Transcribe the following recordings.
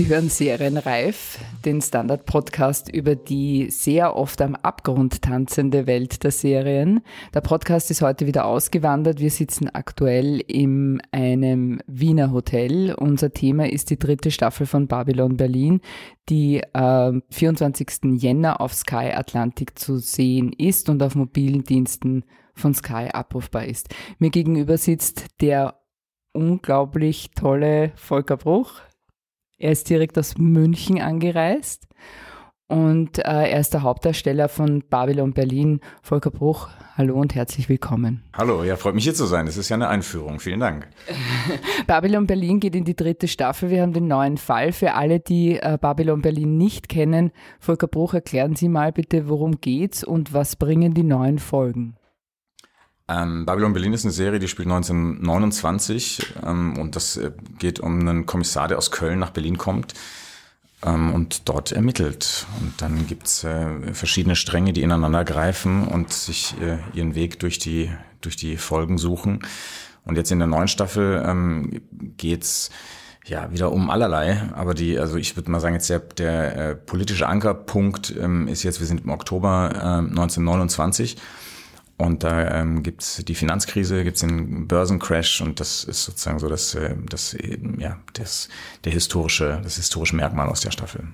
Sie hören Serienreif, den Standard-Podcast über die sehr oft am Abgrund tanzende Welt der Serien. Der Podcast ist heute wieder ausgewandert. Wir sitzen aktuell in einem Wiener Hotel. Unser Thema ist die dritte Staffel von Babylon Berlin, die äh, 24. Jänner auf Sky Atlantic zu sehen ist und auf mobilen Diensten von Sky abrufbar ist. Mir gegenüber sitzt der unglaublich tolle Volker Bruch. Er ist direkt aus München angereist und äh, er ist der Hauptdarsteller von Babylon Berlin. Volker Bruch, hallo und herzlich willkommen. Hallo, ja, freut mich hier zu sein. Das ist ja eine Einführung. Vielen Dank. Babylon Berlin geht in die dritte Staffel. Wir haben den neuen Fall. Für alle, die äh, Babylon Berlin nicht kennen, Volker Bruch, erklären Sie mal bitte, worum geht's und was bringen die neuen Folgen? Ähm, Babylon Berlin ist eine Serie, die spielt 1929 ähm, und das äh, geht um einen Kommissar, der aus Köln nach Berlin kommt ähm, und dort ermittelt. Und dann gibt's äh, verschiedene Stränge, die ineinander greifen und sich äh, ihren Weg durch die, durch die Folgen suchen. Und jetzt in der neuen Staffel ähm, geht's ja, wieder um allerlei, aber die, also ich würde mal sagen, jetzt der, der äh, politische Ankerpunkt ähm, ist jetzt, wir sind im Oktober äh, 1929 und da ähm, gibt die Finanzkrise, gibt es den Börsencrash und das ist sozusagen so das, äh, das, ja, das, der historische, das historische Merkmal aus der Staffel.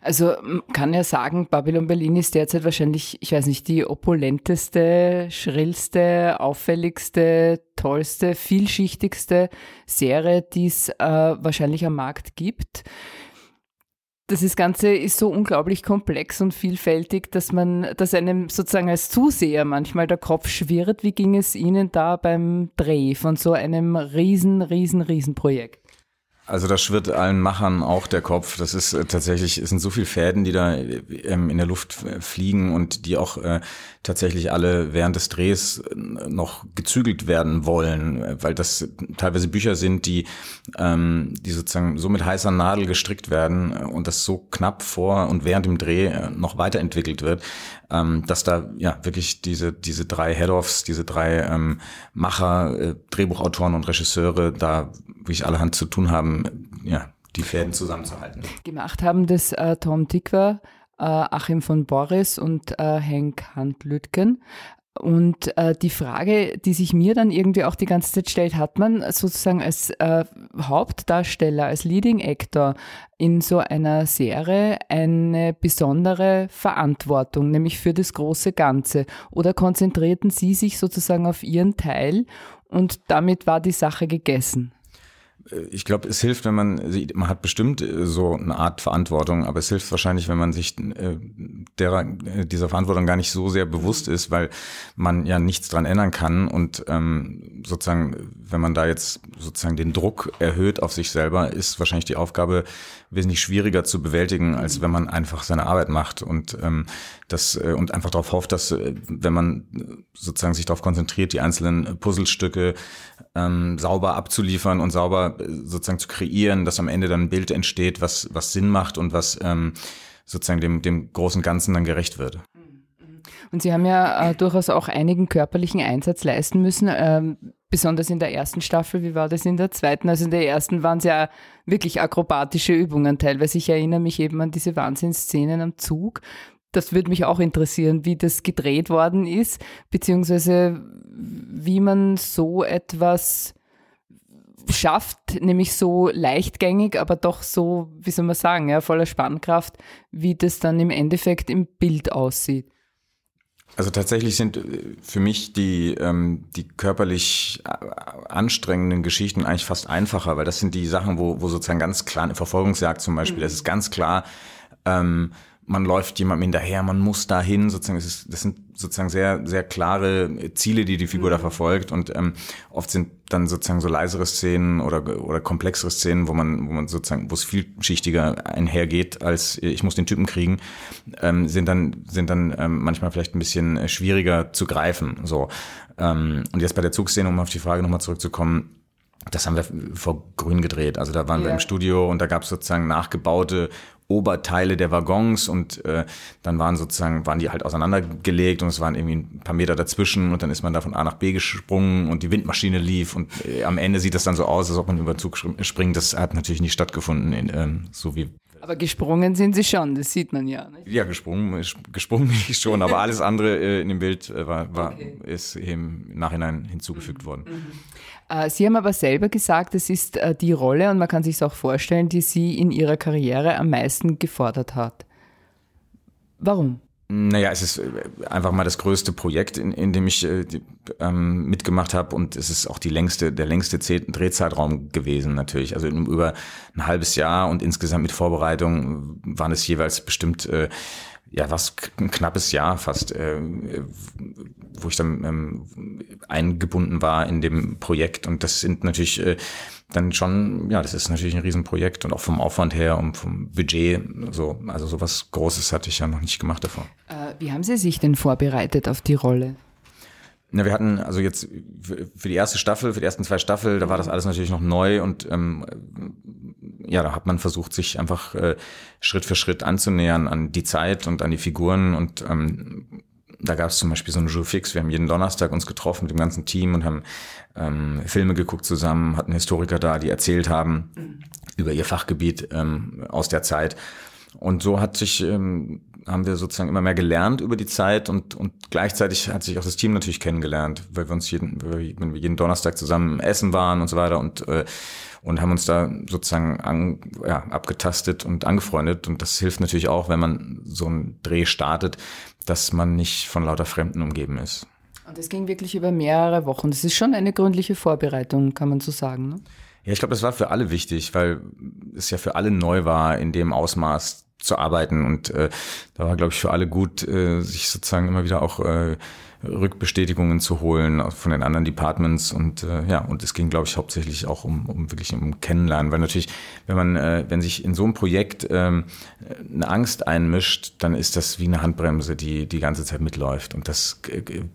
Also kann ja sagen, Babylon Berlin ist derzeit wahrscheinlich, ich weiß nicht, die opulenteste, schrillste, auffälligste, tollste, vielschichtigste Serie, die es äh, wahrscheinlich am Markt gibt das ist Ganze ist so unglaublich komplex und vielfältig, dass man, dass einem sozusagen als Zuseher manchmal der Kopf schwirrt. Wie ging es Ihnen da beim Dreh von so einem riesen, riesen, riesen Projekt? Also da schwirrt allen Machern auch der Kopf. Das ist äh, tatsächlich, es sind so viele Fäden, die da ähm, in der Luft äh, fliegen und die auch äh, tatsächlich alle während des Drehs äh, noch gezügelt werden wollen, weil das teilweise Bücher sind, die, ähm, die sozusagen so mit heißer Nadel gestrickt werden und das so knapp vor und während dem Dreh noch weiterentwickelt wird, ähm, dass da ja wirklich diese, diese drei Head-Offs, diese drei Macher, äh, Drehbuchautoren und Regisseure da wirklich alle Hand zu tun haben, ja, die Fäden zusammenzuhalten. Gemacht haben das äh, Tom Tikwer, äh, Achim von Boris und äh, Henk Handlütgen. Und äh, die Frage, die sich mir dann irgendwie auch die ganze Zeit stellt, hat man sozusagen als äh, Hauptdarsteller, als Leading Actor in so einer Serie eine besondere Verantwortung, nämlich für das große Ganze? Oder konzentrierten Sie sich sozusagen auf Ihren Teil und damit war die Sache gegessen? Ich glaube, es hilft, wenn man, man hat bestimmt äh, so eine Art Verantwortung, aber es hilft wahrscheinlich, wenn man sich äh, derer, äh, dieser Verantwortung gar nicht so sehr bewusst ist, weil man ja nichts dran ändern kann und ähm, sozusagen, wenn man da jetzt sozusagen den Druck erhöht auf sich selber, ist wahrscheinlich die Aufgabe wesentlich schwieriger zu bewältigen, als wenn man einfach seine Arbeit macht und ähm, das äh, und einfach darauf hofft, dass äh, wenn man sozusagen sich darauf konzentriert, die einzelnen Puzzlestücke ähm, sauber abzuliefern und sauber äh, sozusagen zu kreieren, dass am Ende dann ein Bild entsteht, was, was Sinn macht und was ähm, sozusagen dem, dem großen Ganzen dann gerecht wird. Und Sie haben ja äh, durchaus auch einigen körperlichen Einsatz leisten müssen, ähm, besonders in der ersten Staffel. Wie war das in der zweiten? Also in der ersten waren es ja wirklich akrobatische Übungen teilweise. Ich erinnere mich eben an diese Wahnsinnsszenen am Zug. Das würde mich auch interessieren, wie das gedreht worden ist, beziehungsweise wie man so etwas schafft, nämlich so leichtgängig, aber doch so, wie soll man sagen, ja, voller Spannkraft, wie das dann im Endeffekt im Bild aussieht. Also tatsächlich sind äh, für mich die, ähm, die körperlich äh, anstrengenden Geschichten eigentlich fast einfacher, weil das sind die Sachen, wo, wo sozusagen ganz klar, eine Verfolgungsjagd zum Beispiel, mhm. das ist ganz klar, ähm, man läuft jemandem hinterher, man muss dahin, sozusagen, das, ist, das sind sozusagen sehr, sehr klare Ziele, die die Figur mhm. da verfolgt und ähm, oft sind dann sozusagen so leisere Szenen oder, oder komplexere Szenen, wo man, wo man sozusagen, wo es vielschichtiger einhergeht, als ich muss den Typen kriegen, ähm, sind dann, sind dann ähm, manchmal vielleicht ein bisschen äh, schwieriger zu greifen, so. Ähm, und jetzt bei der Zugszene, um auf die Frage nochmal zurückzukommen, das haben wir vor Grün gedreht. Also da waren yeah. wir im Studio und da gab es sozusagen nachgebaute Oberteile der Waggons und äh, dann waren sozusagen, waren die halt auseinandergelegt und es waren irgendwie ein paar Meter dazwischen und dann ist man da von A nach B gesprungen und die Windmaschine lief und äh, am Ende sieht das dann so aus, als ob man über Zug springt. Das hat natürlich nicht stattgefunden, in, ähm, so wie aber gesprungen sind sie schon, das sieht man ja. Nicht? Ja, gesprungen, gesprungen bin ich schon, aber alles andere äh, in dem Bild äh, war, war okay. ist im Nachhinein hinzugefügt mhm. worden. Mhm. Äh, sie haben aber selber gesagt, es ist äh, die Rolle, und man kann sich auch vorstellen, die Sie in Ihrer Karriere am meisten gefordert hat. Warum? Naja, es ist äh, einfach mal das größte Projekt, in, in dem ich äh, die, ähm, mitgemacht habe und es ist auch die längste, der längste Drehzeitraum gewesen natürlich. Also über ein halbes Jahr und insgesamt mit Vorbereitung waren es jeweils bestimmt äh, ja was ein knappes Jahr fast, äh, wo ich dann ähm, eingebunden war in dem Projekt und das sind natürlich äh, dann schon, ja, das ist natürlich ein Riesenprojekt und auch vom Aufwand her und vom Budget, so, also sowas Großes hatte ich ja noch nicht gemacht davor. Äh, wie haben Sie sich denn vorbereitet auf die Rolle? Na, wir hatten also jetzt für die erste Staffel, für die ersten zwei Staffeln, da war das alles natürlich noch neu und ähm, ja, da hat man versucht, sich einfach äh, Schritt für Schritt anzunähern an die Zeit und an die Figuren und ähm, da gab es zum Beispiel so einen Jour fix. Wir haben jeden Donnerstag uns getroffen mit dem ganzen Team und haben ähm, Filme geguckt zusammen, hatten Historiker da, die erzählt haben mhm. über ihr Fachgebiet ähm, aus der Zeit. Und so hat sich, ähm, haben wir sozusagen immer mehr gelernt über die Zeit und, und gleichzeitig hat sich auch das Team natürlich kennengelernt, weil wir uns jeden, wenn wir jeden Donnerstag zusammen essen waren und so weiter und, äh, und haben uns da sozusagen an, ja, abgetastet und angefreundet. Und das hilft natürlich auch, wenn man so einen Dreh startet, dass man nicht von lauter Fremden umgeben ist. Und das ging wirklich über mehrere Wochen. Das ist schon eine gründliche Vorbereitung, kann man so sagen. Ne? Ja, ich glaube, das war für alle wichtig, weil es ja für alle neu war, in dem Ausmaß zu arbeiten. Und äh, da war, glaube ich, für alle gut, äh, sich sozusagen immer wieder auch äh, Rückbestätigungen zu holen von den anderen Departments. Und äh, ja und es ging glaube ich hauptsächlich auch um, um wirklich um Kennenlernen, weil natürlich wenn man äh, wenn sich in so einem Projekt ähm, eine Angst einmischt, dann ist das wie eine Handbremse, die die ganze Zeit mitläuft. Und das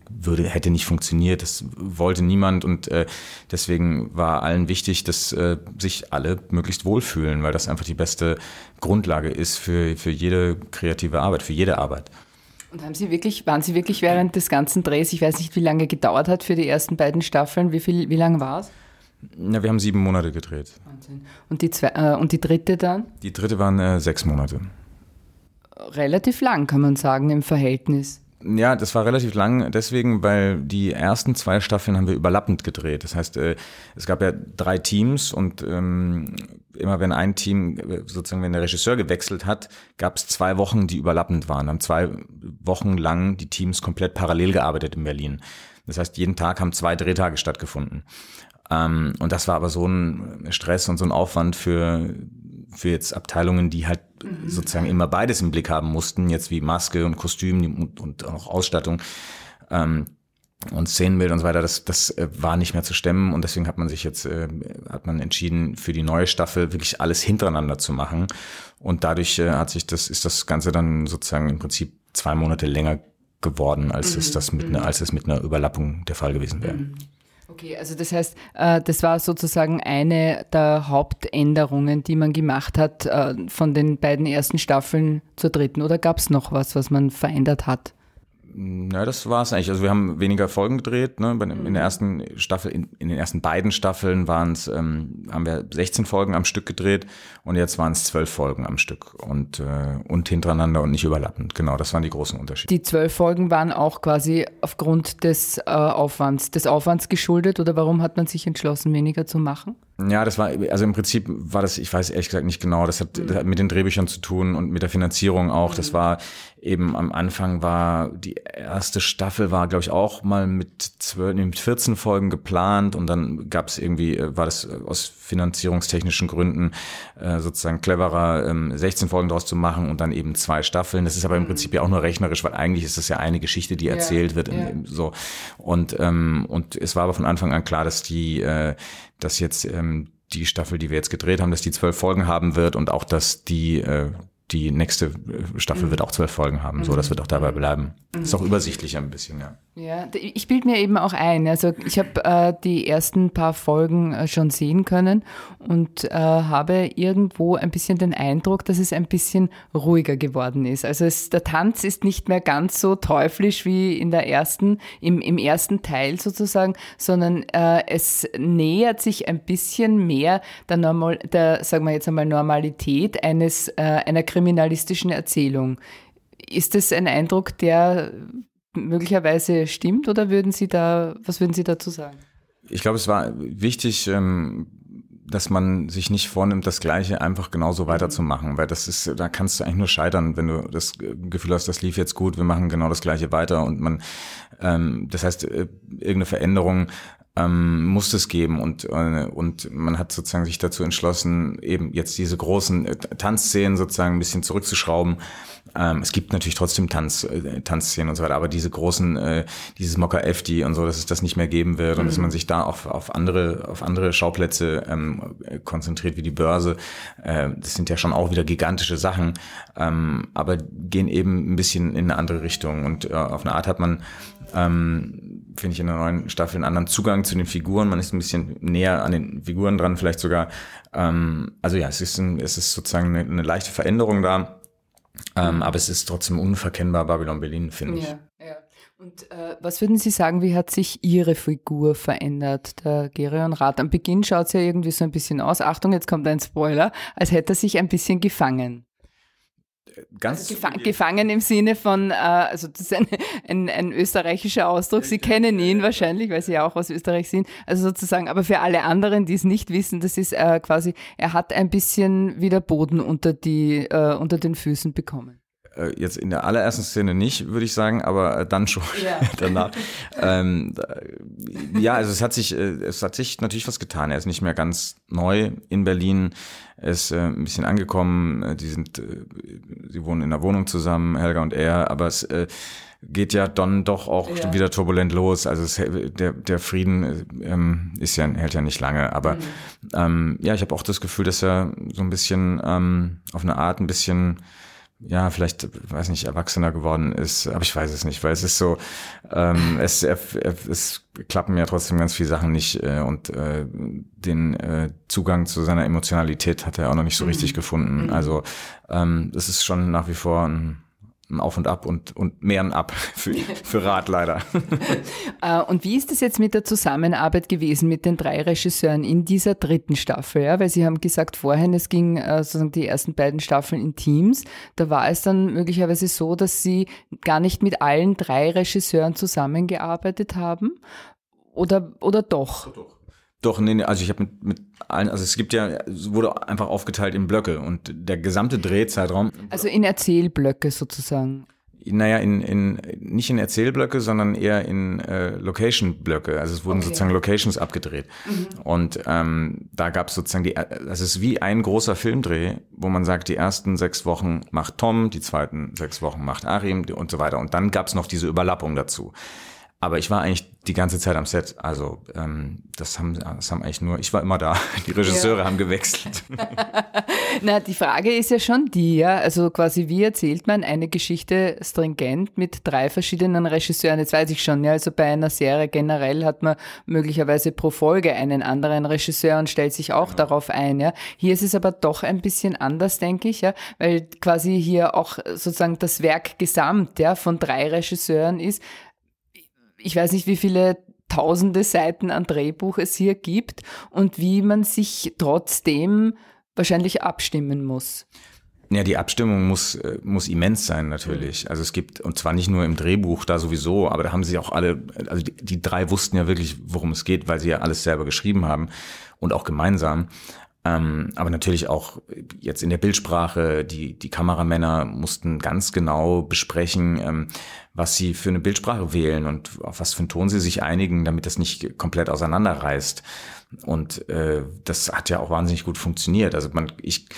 würde hätte nicht funktioniert, das wollte niemand. Und äh, deswegen war allen wichtig, dass äh, sich alle möglichst wohlfühlen, weil das einfach die beste Grundlage ist für für jede kreative Arbeit, für jede Arbeit. Und haben Sie wirklich, waren Sie wirklich während des ganzen Drehs, ich weiß nicht, wie lange gedauert hat für die ersten beiden Staffeln, wie viel, wie lange war es? Ja, wir haben sieben Monate gedreht. Wahnsinn. Und die, zwei, äh, und die dritte dann? Die dritte waren äh, sechs Monate. Relativ lang, kann man sagen, im Verhältnis. Ja, das war relativ lang, deswegen, weil die ersten zwei Staffeln haben wir überlappend gedreht. Das heißt, äh, es gab ja drei Teams und ähm, immer wenn ein Team, sozusagen wenn der Regisseur gewechselt hat, gab es zwei Wochen, die überlappend waren. Haben zwei Wochen lang die Teams komplett parallel gearbeitet in Berlin. Das heißt, jeden Tag haben zwei Drehtage stattgefunden. Ähm, und das war aber so ein Stress und so ein Aufwand für für jetzt Abteilungen, die halt mhm. sozusagen immer beides im Blick haben mussten, jetzt wie Maske und Kostüm und, und auch Ausstattung ähm, und Szenenbild und so weiter, das, das äh, war nicht mehr zu stemmen und deswegen hat man sich jetzt, äh, hat man entschieden, für die neue Staffel wirklich alles hintereinander zu machen und dadurch äh, hat sich das, ist das Ganze dann sozusagen im Prinzip zwei Monate länger geworden, als mhm. es das mit einer, als es mit einer Überlappung der Fall gewesen wäre. Mhm. Okay, also das heißt, äh, das war sozusagen eine der Hauptänderungen, die man gemacht hat äh, von den beiden ersten Staffeln zur dritten. Oder gab es noch was, was man verändert hat? Na, das war es eigentlich. Also wir haben weniger Folgen gedreht. Ne? In der ersten Staffel, in, in den ersten beiden Staffeln waren es, ähm, haben wir 16 Folgen am Stück gedreht und jetzt waren es 12 Folgen am Stück und, äh, und hintereinander und nicht überlappend. Genau, das waren die großen Unterschiede. Die zwölf Folgen waren auch quasi aufgrund des äh, Aufwands, des Aufwands geschuldet oder warum hat man sich entschlossen, weniger zu machen? Ja, das war, also im Prinzip war das, ich weiß ehrlich gesagt nicht genau, das hat, das hat mit den Drehbüchern zu tun und mit der Finanzierung auch. Das war eben am Anfang war die erste Staffel war, glaube ich, auch mal mit zwölf, mit 14 Folgen geplant und dann gab es irgendwie, äh, war das aus finanzierungstechnischen Gründen äh, sozusagen cleverer, ähm, 16 Folgen daraus zu machen und dann eben zwei Staffeln. Das ist aber im Prinzip ja auch nur rechnerisch, weil eigentlich ist das ja eine Geschichte, die erzählt ja, wird. Ja. so und ähm, und es war aber von Anfang an klar, dass die, äh, dass jetzt ähm, die Staffel, die wir jetzt gedreht haben, dass die zwölf Folgen haben wird und auch, dass die äh, die nächste äh, Staffel mhm. wird auch zwölf Folgen haben. So, das wird auch dabei bleiben. Ist auch übersichtlicher ein bisschen, ja. Ja, ich bilde mir eben auch ein. Also ich habe äh, die ersten paar Folgen äh, schon sehen können und äh, habe irgendwo ein bisschen den Eindruck, dass es ein bisschen ruhiger geworden ist. Also es, der Tanz ist nicht mehr ganz so teuflisch wie in der ersten, im, im ersten Teil sozusagen, sondern äh, es nähert sich ein bisschen mehr der Normal, der, sagen wir jetzt einmal Normalität eines äh, einer kriminalistischen Erzählung. Ist das ein Eindruck, der möglicherweise stimmt oder würden Sie da, was würden Sie dazu sagen? Ich glaube, es war wichtig, ähm, dass man sich nicht vornimmt, das Gleiche einfach genauso weiterzumachen, weil das ist, da kannst du eigentlich nur scheitern, wenn du das Gefühl hast, das lief jetzt gut, wir machen genau das Gleiche weiter und man, ähm, das heißt, äh, irgendeine Veränderung ähm, muss es geben und äh, und man hat sozusagen sich dazu entschlossen, eben jetzt diese großen äh, Tanzszenen sozusagen ein bisschen zurückzuschrauben. Ähm, es gibt natürlich trotzdem Tanz, äh, Tanzszenen und so weiter, aber diese großen, äh, dieses Mocker Efti und so, dass es das nicht mehr geben wird mhm. und dass mhm. man sich da auf, auf andere auf andere Schauplätze ähm, konzentriert wie die Börse. Äh, das sind ja schon auch wieder gigantische Sachen, ähm, aber gehen eben ein bisschen in eine andere Richtung und äh, auf eine Art hat man ähm, finde ich in der neuen Staffel einen anderen Zugang zu den Figuren. Man ist ein bisschen näher an den Figuren dran, vielleicht sogar. Ähm, also ja, es ist, ein, es ist sozusagen eine, eine leichte Veränderung da. Ähm, aber es ist trotzdem unverkennbar Babylon Berlin, finde ich. Ja, ja. Und äh, was würden Sie sagen, wie hat sich Ihre Figur verändert, der Gerion Rath? Am Beginn schaut es ja irgendwie so ein bisschen aus. Achtung, jetzt kommt ein Spoiler, als hätte er sich ein bisschen gefangen ganz also gefa gefangen im Sinne von, äh, also das ist ein, ein, ein österreichischer Ausdruck. Sie kennen ihn wahrscheinlich, weil Sie ja auch aus Österreich sind. Also sozusagen, aber für alle anderen, die es nicht wissen, das ist äh, quasi, er hat ein bisschen wieder Boden unter die äh, unter den Füßen bekommen. Äh, jetzt in der allerersten Szene nicht, würde ich sagen, aber äh, dann schon ja. danach. ähm, ja, also es hat sich, äh, es hat sich natürlich was getan. Er ist nicht mehr ganz neu in Berlin. Er ist äh, ein bisschen angekommen. Die sind, äh, sie wohnen in der Wohnung zusammen, Helga und er, aber es äh, geht ja dann doch auch ja. wieder turbulent los. Also es, der, der Frieden ähm, ist ja, hält ja nicht lange. Aber mhm. ähm, ja, ich habe auch das Gefühl, dass er so ein bisschen ähm, auf eine Art ein bisschen ja, vielleicht, weiß nicht, erwachsener geworden ist, aber ich weiß es nicht, weil es ist so, ähm, es, es klappen ja trotzdem ganz viele Sachen nicht äh, und äh, den äh, Zugang zu seiner Emotionalität hat er auch noch nicht so richtig mhm. gefunden. Mhm. Also ähm, es ist schon nach wie vor ein ein Auf und Ab und, und mehr ein Ab für, für Rat leider. Äh, und wie ist es jetzt mit der Zusammenarbeit gewesen mit den drei Regisseuren in dieser dritten Staffel? Ja? Weil Sie haben gesagt vorhin, es ging äh, sozusagen die ersten beiden Staffeln in Teams. Da war es dann möglicherweise so, dass Sie gar nicht mit allen drei Regisseuren zusammengearbeitet haben? Oder, oder doch? Doch. Doch, nee, nee also ich habe mit, mit allen, also es gibt ja, es wurde einfach aufgeteilt in Blöcke und der gesamte Drehzeitraum. Also in Erzählblöcke sozusagen. Naja, in, in, nicht in Erzählblöcke, sondern eher in äh, Location-Blöcke. Also es wurden okay. sozusagen Locations abgedreht. Mhm. Und ähm, da gab es sozusagen die, das ist wie ein großer Filmdreh, wo man sagt, die ersten sechs Wochen macht Tom, die zweiten sechs Wochen macht Arim und so weiter. Und dann gab es noch diese Überlappung dazu. Aber ich war eigentlich die ganze Zeit am Set. Also ähm, das, haben, das haben eigentlich nur, ich war immer da. Die Regisseure ja. haben gewechselt. Na, die Frage ist ja schon die, ja. Also quasi, wie erzählt man eine Geschichte stringent mit drei verschiedenen Regisseuren? Jetzt weiß ich schon, ja. Also bei einer Serie generell hat man möglicherweise pro Folge einen anderen Regisseur und stellt sich auch genau. darauf ein, ja. Hier ist es aber doch ein bisschen anders, denke ich, ja. Weil quasi hier auch sozusagen das Werk gesamt, ja, von drei Regisseuren ist ich weiß nicht, wie viele tausende Seiten an Drehbuch es hier gibt und wie man sich trotzdem wahrscheinlich abstimmen muss. Ja, die Abstimmung muss, äh, muss immens sein, natürlich. Mhm. Also es gibt, und zwar nicht nur im Drehbuch da sowieso, aber da haben sie auch alle, also die, die drei wussten ja wirklich, worum es geht, weil sie ja alles selber geschrieben haben und auch gemeinsam. Ähm, aber natürlich auch jetzt in der Bildsprache, die, die Kameramänner mussten ganz genau besprechen, ähm, was sie für eine Bildsprache wählen und auf was für einen Ton sie sich einigen, damit das nicht komplett auseinanderreißt. Und äh, das hat ja auch wahnsinnig gut funktioniert. Also man, ich,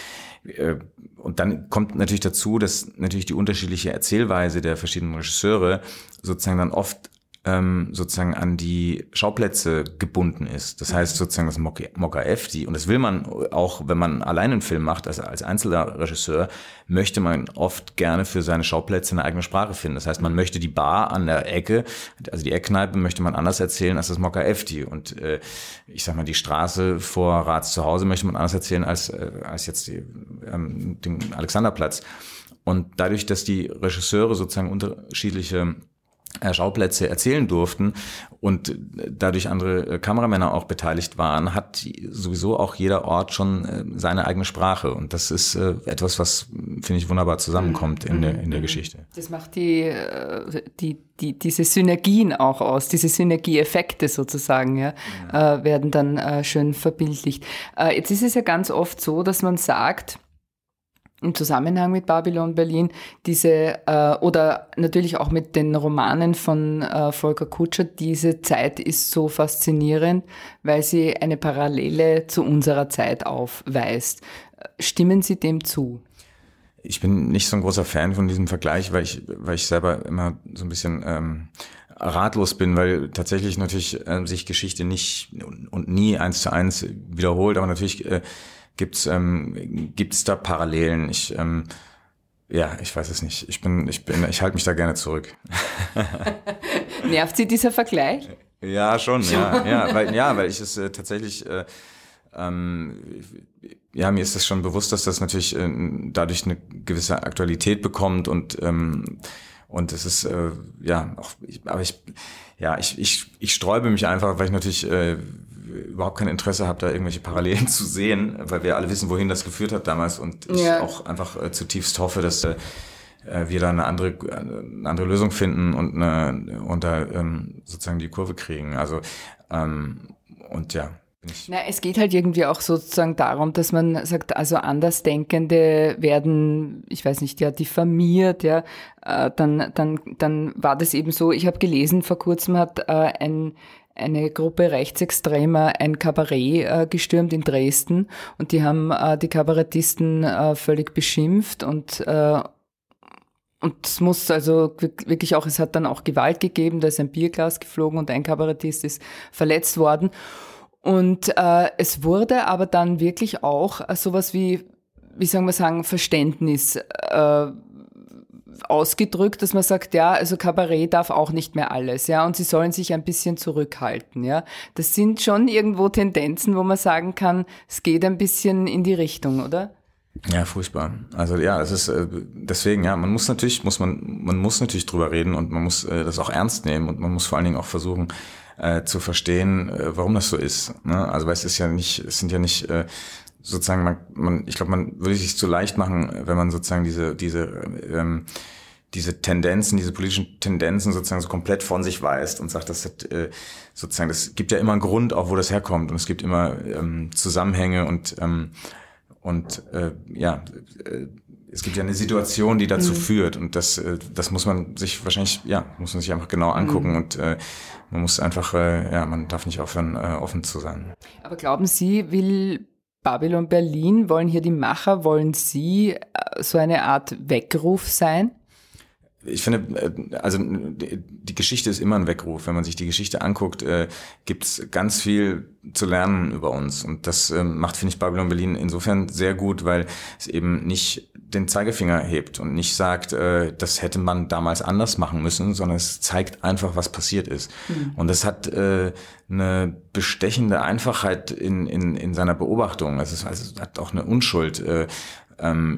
äh, und dann kommt natürlich dazu, dass natürlich die unterschiedliche Erzählweise der verschiedenen Regisseure sozusagen dann oft ähm, sozusagen an die Schauplätze gebunden ist. Das heißt sozusagen das Mokka F, die, und das will man auch, wenn man allein einen Film macht, also als einzelner Regisseur, möchte man oft gerne für seine Schauplätze eine eigene Sprache finden. Das heißt, man möchte die Bar an der Ecke, also die Eckkneipe möchte man anders erzählen als das Mokka F, die. Und äh, ich sag mal, die Straße vor Rats zu Hause möchte man anders erzählen als, äh, als jetzt die, ähm, den Alexanderplatz. Und dadurch, dass die Regisseure sozusagen unterschiedliche Schauplätze erzählen durften und dadurch andere äh, Kameramänner auch beteiligt waren, hat sowieso auch jeder Ort schon äh, seine eigene Sprache und das ist etwas, was finde ich wunderbar zusammenkommt in der in der mhm. Geschichte. Das macht die die die diese Synergien auch aus, diese Synergieeffekte sozusagen, ja, ja. werden dann schön verbildlicht. Jetzt ist es ja ganz oft so, dass man sagt, im Zusammenhang mit Babylon Berlin diese äh, oder natürlich auch mit den Romanen von äh, Volker Kutscher, diese Zeit ist so faszinierend, weil sie eine Parallele zu unserer Zeit aufweist. Stimmen Sie dem zu? Ich bin nicht so ein großer Fan von diesem Vergleich, weil ich, weil ich selber immer so ein bisschen ähm, ratlos bin, weil tatsächlich natürlich äh, sich Geschichte nicht und nie eins zu eins wiederholt, aber natürlich äh, Gibt's ähm, gibt's da Parallelen? Ich ähm, ja, ich weiß es nicht. Ich bin, ich bin, ich halte mich da gerne zurück. Nervt Sie dieser Vergleich? Ja, schon, ja, ja, weil, ja, weil ich es äh, tatsächlich, äh, ähm, ja, mir ist es schon bewusst, dass das natürlich äh, dadurch eine gewisse Aktualität bekommt und ähm, und es ist äh, ja auch, ich, aber ich, ja, ich, ich, ich sträube mich einfach, weil ich natürlich äh, überhaupt kein Interesse habe, da irgendwelche Parallelen zu sehen, weil wir alle wissen, wohin das geführt hat damals und ich ja. auch einfach äh, zutiefst hoffe, dass äh, wir da eine andere, eine andere Lösung finden und, eine, und da ähm, sozusagen die Kurve kriegen. Also ähm, und ja. Na, es geht halt irgendwie auch sozusagen darum, dass man sagt, also Andersdenkende werden, ich weiß nicht, ja, diffamiert, ja, äh, dann, dann, dann war das eben so, ich habe gelesen, vor kurzem hat äh, ein eine Gruppe Rechtsextremer ein Kabarett äh, gestürmt in Dresden und die haben äh, die Kabarettisten äh, völlig beschimpft und äh, und es muss also wirklich auch, es hat dann auch Gewalt gegeben, da ist ein Bierglas geflogen und ein Kabarettist ist verletzt worden. Und äh, es wurde aber dann wirklich auch sowas wie, wie soll man sagen, Verständnis äh, ausgedrückt, dass man sagt, ja, also Kabarett darf auch nicht mehr alles, ja, und sie sollen sich ein bisschen zurückhalten, ja. Das sind schon irgendwo Tendenzen, wo man sagen kann, es geht ein bisschen in die Richtung, oder? Ja, furchtbar. Also ja, es ist äh, deswegen ja, man muss natürlich muss man man muss natürlich drüber reden und man muss äh, das auch ernst nehmen und man muss vor allen Dingen auch versuchen äh, zu verstehen, äh, warum das so ist. Ne? Also weil es ist ja nicht, es sind ja nicht äh, sozusagen, man, man ich glaube, man würde sich zu leicht machen, wenn man sozusagen diese, diese, ähm, diese Tendenzen, diese politischen Tendenzen sozusagen so komplett von sich weist und sagt, das hat, äh, sozusagen, das gibt ja immer einen Grund, auch wo das herkommt und es gibt immer ähm, Zusammenhänge und ähm, und äh, ja, äh, es gibt ja eine Situation, die dazu mhm. führt und das, äh, das muss man sich wahrscheinlich, ja, muss man sich einfach genau angucken mhm. und äh, man muss einfach, äh, ja, man darf nicht aufhören, äh, offen zu sein. Aber glauben Sie, will Babylon Berlin, wollen hier die Macher, wollen Sie äh, so eine Art Weckruf sein? Ich finde, äh, also die Geschichte ist immer ein Weckruf. Wenn man sich die Geschichte anguckt, äh, gibt's ganz viel zu lernen über uns. Und das äh, macht, finde ich, Babylon Berlin insofern sehr gut, weil es eben nicht den Zeigefinger hebt und nicht sagt, äh, das hätte man damals anders machen müssen, sondern es zeigt einfach, was passiert ist. Mhm. Und es hat äh, eine bestechende Einfachheit in, in, in seiner Beobachtung. Es, ist, also, es hat auch eine Unschuld. Äh,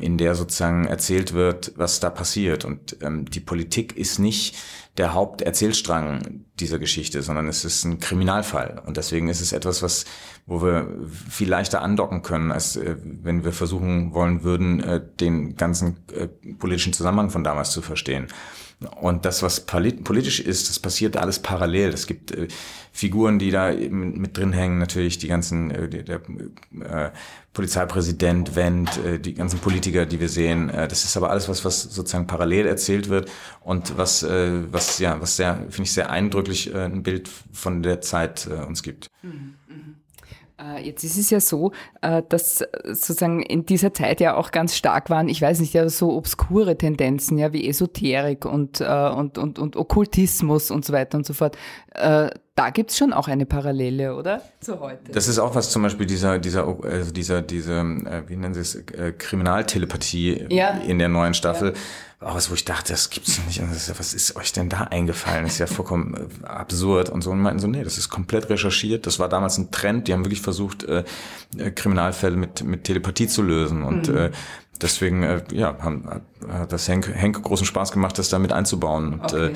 in der sozusagen erzählt wird, was da passiert. Und ähm, die Politik ist nicht der Haupterzählstrang dieser Geschichte, sondern es ist ein Kriminalfall. Und deswegen ist es etwas, was, wo wir viel leichter andocken können, als äh, wenn wir versuchen wollen würden, äh, den ganzen äh, politischen Zusammenhang von damals zu verstehen. Und das, was politisch ist, das passiert alles parallel. Es gibt äh, Figuren, die da mit drin hängen, natürlich die ganzen, äh, der, äh, Polizeipräsident, Wendt, äh, die ganzen Politiker, die wir sehen. Äh, das ist aber alles was, was sozusagen parallel erzählt wird und was, äh, was ja, was sehr, finde ich, sehr eindrücklich äh, ein Bild von der Zeit äh, uns gibt. Mhm. mhm. Äh, jetzt ist es ja so, äh, dass sozusagen in dieser Zeit ja auch ganz stark waren, ich weiß nicht, ja so obskure Tendenzen, ja, wie Esoterik und, äh, und, und, und Okkultismus und so weiter und so fort. Da gibt's schon auch eine Parallele, oder? Zu heute. Das ist auch was zum Beispiel dieser, dieser, also dieser, diese, wie nennen Sie es, Kriminaltelepathie ja. in der neuen Staffel. Ja was, wo ich dachte, das gibt's nicht. Was ist euch denn da eingefallen? Das ist ja vollkommen äh, absurd. Und so und meinten so, nee, das ist komplett recherchiert. Das war damals ein Trend. Die haben wirklich versucht, äh, äh Kriminalfälle mit, mit Telepathie zu lösen. Und mhm. äh, deswegen, äh, ja, haben, hat das Henk, Henk großen Spaß gemacht, das da mit einzubauen. Und, okay.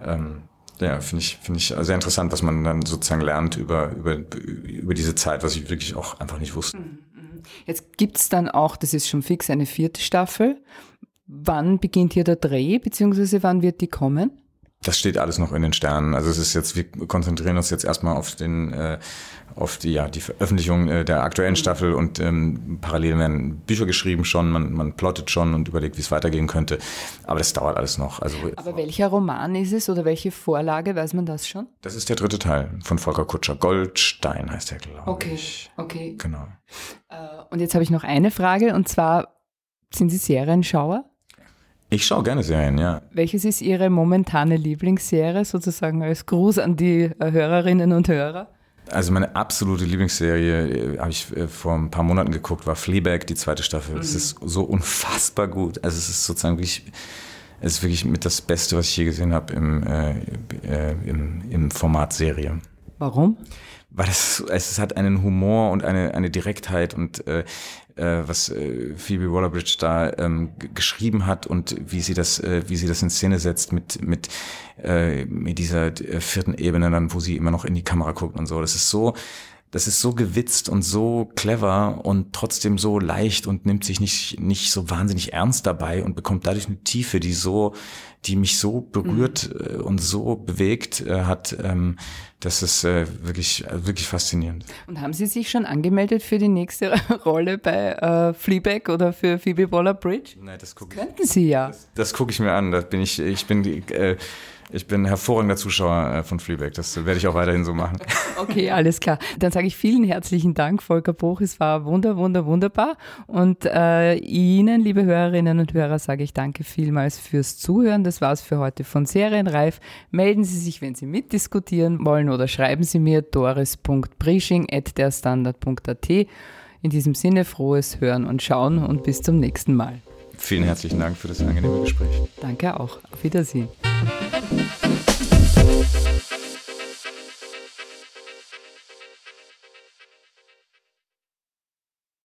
äh, ähm, ja, finde ich, finde ich sehr interessant, was man dann sozusagen lernt über, über, über diese Zeit, was ich wirklich auch einfach nicht wusste. Mhm, mhm. Jetzt gibt's dann auch, das ist schon fix, eine vierte Staffel. Wann beginnt hier der Dreh, beziehungsweise wann wird die kommen? Das steht alles noch in den Sternen. Also es ist jetzt, wir konzentrieren uns jetzt erstmal auf den, äh, auf die, ja, die Veröffentlichung äh, der aktuellen. Staffel und ähm, parallel werden Bücher geschrieben schon, man, man plottet schon und überlegt, wie es weitergehen könnte. Aber das dauert alles noch. Also, Aber welcher Roman ist es oder welche Vorlage, weiß man das schon? Das ist der dritte Teil von Volker Kutscher. Goldstein heißt der, glaube okay. ich. Okay, okay. Genau. Äh, und jetzt habe ich noch eine Frage und zwar, sind Sie Serienschauer? Ich schaue gerne Serien, ja. Welches ist Ihre momentane Lieblingsserie, sozusagen als Gruß an die äh, Hörerinnen und Hörer? Also meine absolute Lieblingsserie, äh, habe ich äh, vor ein paar Monaten geguckt, war Fleabag, die zweite Staffel. Es mhm. ist so unfassbar gut. Also es ist sozusagen wirklich, es ist wirklich mit das Beste, was ich je gesehen habe im, äh, äh, im, im Format Serie. Warum? Weil es, es hat einen Humor und eine, eine Direktheit und äh, äh, was äh, Phoebe Waller-Bridge da ähm, geschrieben hat und wie sie das, äh, wie sie das in Szene setzt mit mit äh, mit dieser äh, vierten Ebene dann, wo sie immer noch in die Kamera guckt und so. Das ist so, das ist so gewitzt und so clever und trotzdem so leicht und nimmt sich nicht nicht so wahnsinnig ernst dabei und bekommt dadurch eine Tiefe, die so die mich so berührt mhm. und so bewegt äh, hat, ähm, das ist äh, wirklich, äh, wirklich faszinierend. Und haben Sie sich schon angemeldet für die nächste Rolle bei äh, Fleabag oder für Phoebe Waller-Bridge? Nein, das gucke ich. Könnten Sie ja. Das, das gucke ich mir an. Da bin ich, ich bin äh, ich bin hervorragender Zuschauer äh, von Fleabag. Das werde ich auch weiterhin so machen. Okay, alles klar. Dann sage ich vielen herzlichen Dank, Volker Bruch. Es war wunder, wunder, wunderbar. Und äh, Ihnen, liebe Hörerinnen und Hörer, sage ich danke vielmals fürs Zuhören. Das war's für heute von Serienreif. Melden Sie sich, wenn Sie mitdiskutieren wollen oder schreiben Sie mir doris.brisching.derstandard.at. In diesem Sinne frohes Hören und Schauen und bis zum nächsten Mal. Vielen herzlichen Dank für das angenehme Gespräch. Danke auch. Auf Wiedersehen.